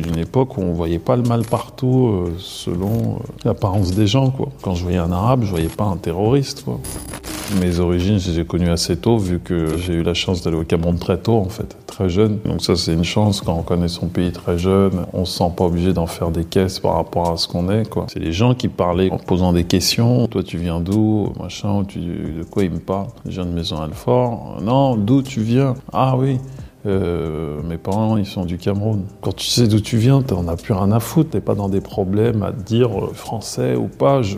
d'une époque où on voyait pas le mal partout euh, selon euh, l'apparence des gens. Quoi. Quand je voyais un arabe, je voyais pas un terroriste. Quoi. Mes origines, je les ai connues assez tôt, vu que j'ai eu la chance d'aller au Cameroun très tôt, en fait, très jeune. Donc ça, c'est une chance quand on connaît son pays très jeune. On se sent pas obligé d'en faire des caisses par rapport à ce qu'on est, quoi. C'est les gens qui parlaient en posant des questions. Toi, tu viens d'où, machin, de quoi ils me parlent Je viens de Maison Alfort. Non, d'où tu viens? Ah oui. Euh, mes parents, ils sont du Cameroun. Quand tu sais d'où tu viens, t'en as plus rien à foutre. T'es pas dans des problèmes à te dire euh, français ou pas. Je,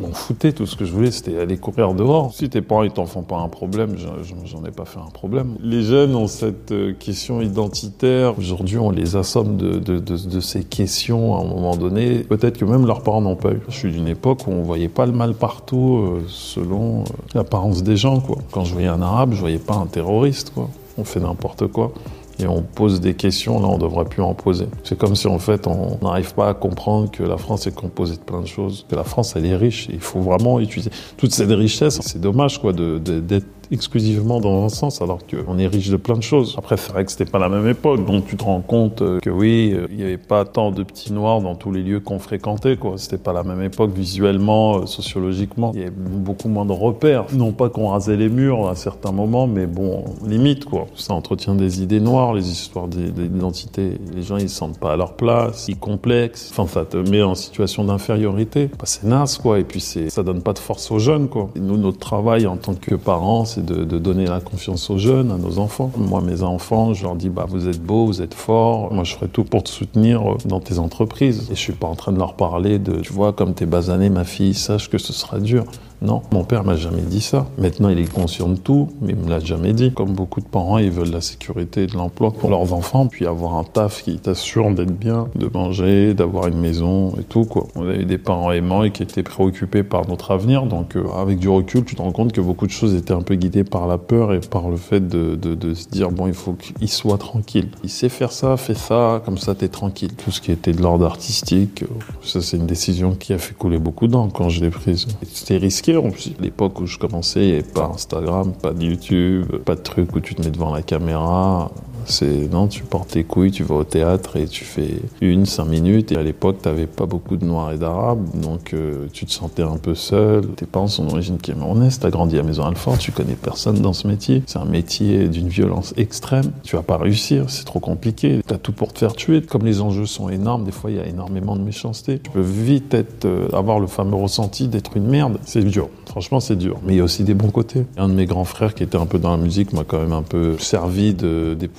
m'en foutais. Tout ce que je voulais, c'était aller courir dehors. Si tes parents, ils t'en font pas un problème, j'en ai pas fait un problème. Les jeunes ont cette euh, question identitaire. Aujourd'hui, on les assomme de, ces questions à un moment donné. Peut-être que même leurs parents n'ont pas eu. Je suis d'une époque où on voyait pas le mal partout selon l'apparence des gens. Quand je voyais un arabe, je voyais pas un terroriste, on fait n'importe quoi et on pose des questions, là on devrait plus en poser. C'est comme si en fait on n'arrive pas à comprendre que la France est composée de plein de choses, que la France elle est riche, il faut vraiment utiliser toute cette richesse. C'est dommage quoi d'être exclusivement dans un sens alors qu'on est riche de plein de choses. Après, c'est vrai que c'était pas la même époque, donc tu te rends compte euh, que oui, euh, il n'y avait pas tant de petits noirs dans tous les lieux qu'on fréquentait, quoi. C'était pas la même époque visuellement, euh, sociologiquement. Il y avait beaucoup moins de repères. Non pas qu'on rasait les murs à certains moments, mais bon, limite, quoi. Ça entretient des idées noires, les histoires d'identité. Les gens, ils se sentent pas à leur place, ils complexes. Enfin, ça te met en situation d'infériorité. Bah, c'est naze, quoi. Et puis, ça donne pas de force aux jeunes, quoi. Et nous, notre travail en tant que parents, c'est de, de, donner la confiance aux jeunes, à nos enfants. Moi, mes enfants, je leur dis, bah, vous êtes beaux, vous êtes forts. Moi, je ferai tout pour te soutenir dans tes entreprises. Et je suis pas en train de leur parler de, tu vois, comme t'es basané, ma fille, sache que ce sera dur. Non, mon père m'a jamais dit ça. Maintenant, il est conscient de tout, mais il me l'a jamais dit. Comme beaucoup de parents, ils veulent la sécurité et de l'emploi pour leurs enfants, puis avoir un taf qui t'assure d'être bien, de manger, d'avoir une maison et tout, quoi. On a eu des parents aimants et qui étaient préoccupés par notre avenir, donc euh, avec du recul, tu te rends compte que beaucoup de choses étaient un peu guidées par la peur et par le fait de, se dire, bon, il faut qu'il soit tranquille. Il sait faire ça, fais ça, comme ça, t'es tranquille. Tout ce qui était de l'ordre artistique, euh, ça, c'est une décision qui a fait couler beaucoup d'encre quand je l'ai prise. C'était risqué en plus. L'époque où je commençais, il n'y avait pas Instagram, pas de YouTube, pas de truc où tu te mets devant la caméra. C'est non, tu portes tes couilles, tu vas au théâtre et tu fais une, cinq minutes. Et à l'époque, tu n'avais pas beaucoup de Noirs et d'Arabes, donc euh, tu te sentais un peu seul. Tes parents sont d'origine camerounaise, as grandi à Maison Alfort, tu connais personne dans ce métier. C'est un métier d'une violence extrême. Tu vas pas réussir, c'est trop compliqué. Tu as tout pour te faire tuer. Comme les enjeux sont énormes, des fois il y a énormément de méchanceté. Tu peux vite euh, avoir le fameux ressenti d'être une merde. C'est dur. Franchement, c'est dur. Mais il y a aussi des bons côtés. Un de mes grands frères qui était un peu dans la musique m'a quand même un peu servi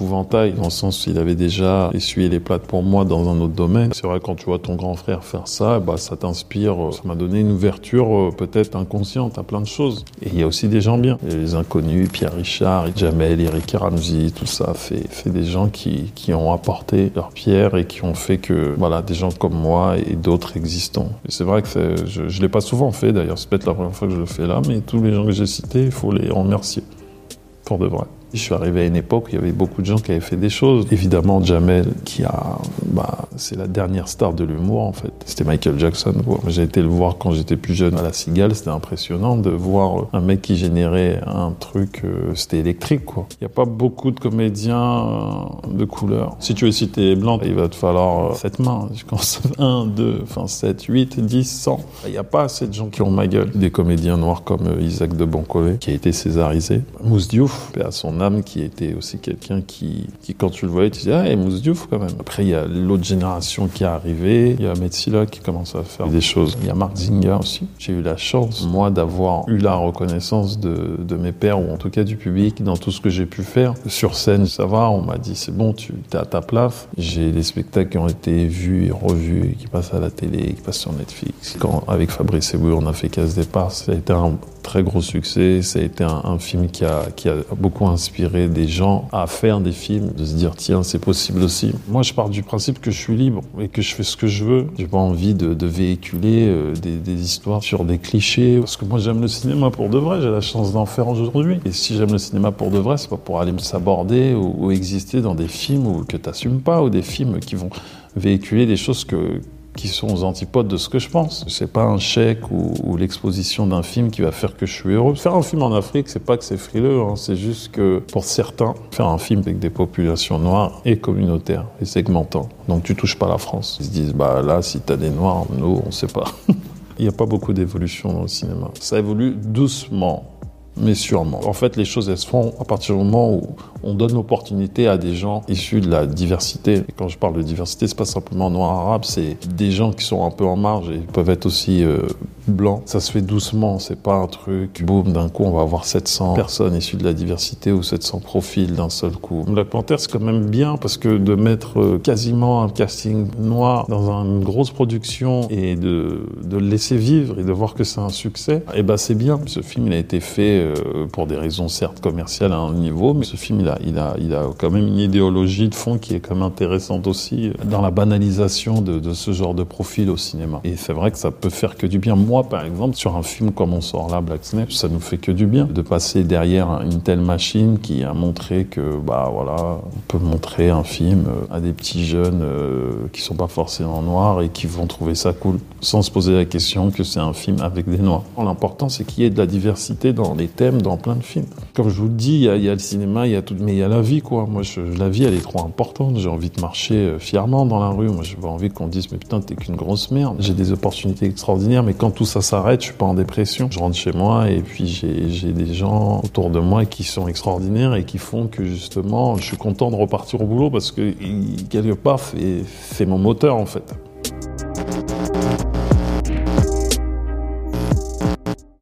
d'épouvantail, dans le sens où il avait déjà essuyé les plates pour moi dans un autre domaine. C'est vrai, quand tu vois ton grand frère faire ça, bah, ça t'inspire. Ça m'a donné une ouverture euh, peut-être inconsciente à plein de choses. Et il y a aussi des gens bien. les inconnus, Pierre Richard, Jamel, Eric Ramsey, tout ça fait, des gens qui, qui ont apporté leur pierre et qui ont fait que, voilà, des gens comme moi et d'autres existants. C'est vrai que je, je l'ai pas souvent fait d'ailleurs. C'est peut-être la première fois que je le fais là, mais tous les gens que j'ai cités, il faut les remercier. Pour de vrai. Je suis arrivé à une époque où il y avait beaucoup de gens qui avaient fait des choses. Évidemment, Jamel, qui a, bah, c'est la dernière star de l'humour, en fait. C'était Michael Jackson, J'ai été le voir quand j'étais plus jeune à la Cigale. C'était impressionnant de voir un mec qui générait un truc, euh, c'était électrique, quoi. Il n'y a pas beaucoup de comédiens euh, de couleur. Si tu veux citer blanc, il va te falloir euh, sept mains. Je pense 1, 2, enfin 7, 8, 10, 100. Il n'y a pas assez de gens qui ont ma gueule. Des comédiens noirs comme Isaac de Boncolet, qui a été césarisé. Mousse Diouf, à son qui était aussi quelqu'un qui, quand tu le voyais, tu disais, ah, Mousse Diouf quand même. Après, il y a l'autre génération qui est arrivée. Il y a Metsila qui commence à faire des choses. Il y a Marc Zinga aussi. J'ai eu la chance, moi, d'avoir eu la reconnaissance de, de, mes pères, ou en tout cas du public, dans tout ce que j'ai pu faire. Sur scène, ça va, on m'a dit, c'est bon, tu es à ta place. J'ai des spectacles qui ont été vus et revus, qui passent à la télé, qui passent sur Netflix. Quand, avec Fabrice Eboué, on a fait Casse Départ, ça a été un très gros succès. Ça a été un, un film qui a, qui a beaucoup inspiré des gens à faire des films, de se dire tiens c'est possible aussi. Moi je pars du principe que je suis libre et que je fais ce que je veux. J'ai pas envie de, véhiculer euh, des, histoires sur des clichés parce que moi j'aime le cinéma pour de vrai. J'ai la chance d'en faire aujourd'hui. Et si j'aime le cinéma pour de vrai, c'est pas pour aller me saborder ou, ou exister dans des films où, que t'assumes pas ou des films qui vont véhiculer des choses que qui sont aux antipodes de ce que je pense. C'est pas un chèque ou, l'exposition d'un film qui va faire que je suis heureux. Faire un film en Afrique, c'est pas que c'est frileux, hein. c'est juste que pour certains, faire un film avec des populations noires est communautaire et segmentant. Donc tu touches pas la France. Ils se disent, bah là, si t'as des noirs, nous, on sait pas. Il n'y a pas beaucoup d'évolution dans le cinéma. Ça évolue doucement mais sûrement. En fait, les choses, elles se font à partir du moment où on donne l'opportunité à des gens issus de la diversité. Et quand je parle de diversité, c'est pas simplement noir arabe, c'est des gens qui sont un peu en marge et peuvent être aussi euh, blancs. Ça se fait doucement, c'est pas un truc, boum, d'un coup, on va avoir 700 personnes issues de la diversité ou 700 profils d'un seul coup. Black Panther, c'est quand même bien parce que de mettre euh, quasiment un casting noir dans une grosse production et de, de le laisser vivre et de voir que c'est un succès, eh ben c'est bien. Ce film, il a été fait euh, pour des raisons certes commerciales à un niveau, mais ce film, il a, il a, il a quand même une idéologie de fond qui est quand même intéressante aussi dans la banalisation de, de ce genre de profil au cinéma. Et c'est vrai que ça peut faire que du bien. Moi, par exemple, sur un film comme on sort là, Black Snake, ça nous fait que du bien de passer derrière une telle machine qui a montré que, bah voilà, on peut montrer un film euh, à des petits jeunes euh, qui sont pas forcément noirs et qui vont trouver ça cool, sans se poser la question que c'est un film avec des noirs. L'important, c'est qu'il y ait de la diversité dans les thèmes, dans plein de films. Comme je vous le dis, il y a, le cinéma, il y a tout, mais il y a la vie, quoi. Moi, la vie, elle est trop importante. J'ai envie de marcher euh, fièrement dans la rue. Moi, j'ai pas envie qu'on dise, mais putain, t'es qu'une grosse merde. J'ai des opportunités extraordinaires, mais quand tout ça s'arrête, je suis pas en dépression. Je rentre chez moi et puis j'ai des gens autour de moi qui sont extraordinaires et qui font que justement, je suis content de repartir au boulot parce que quelque part, c'est mon moteur, en fait.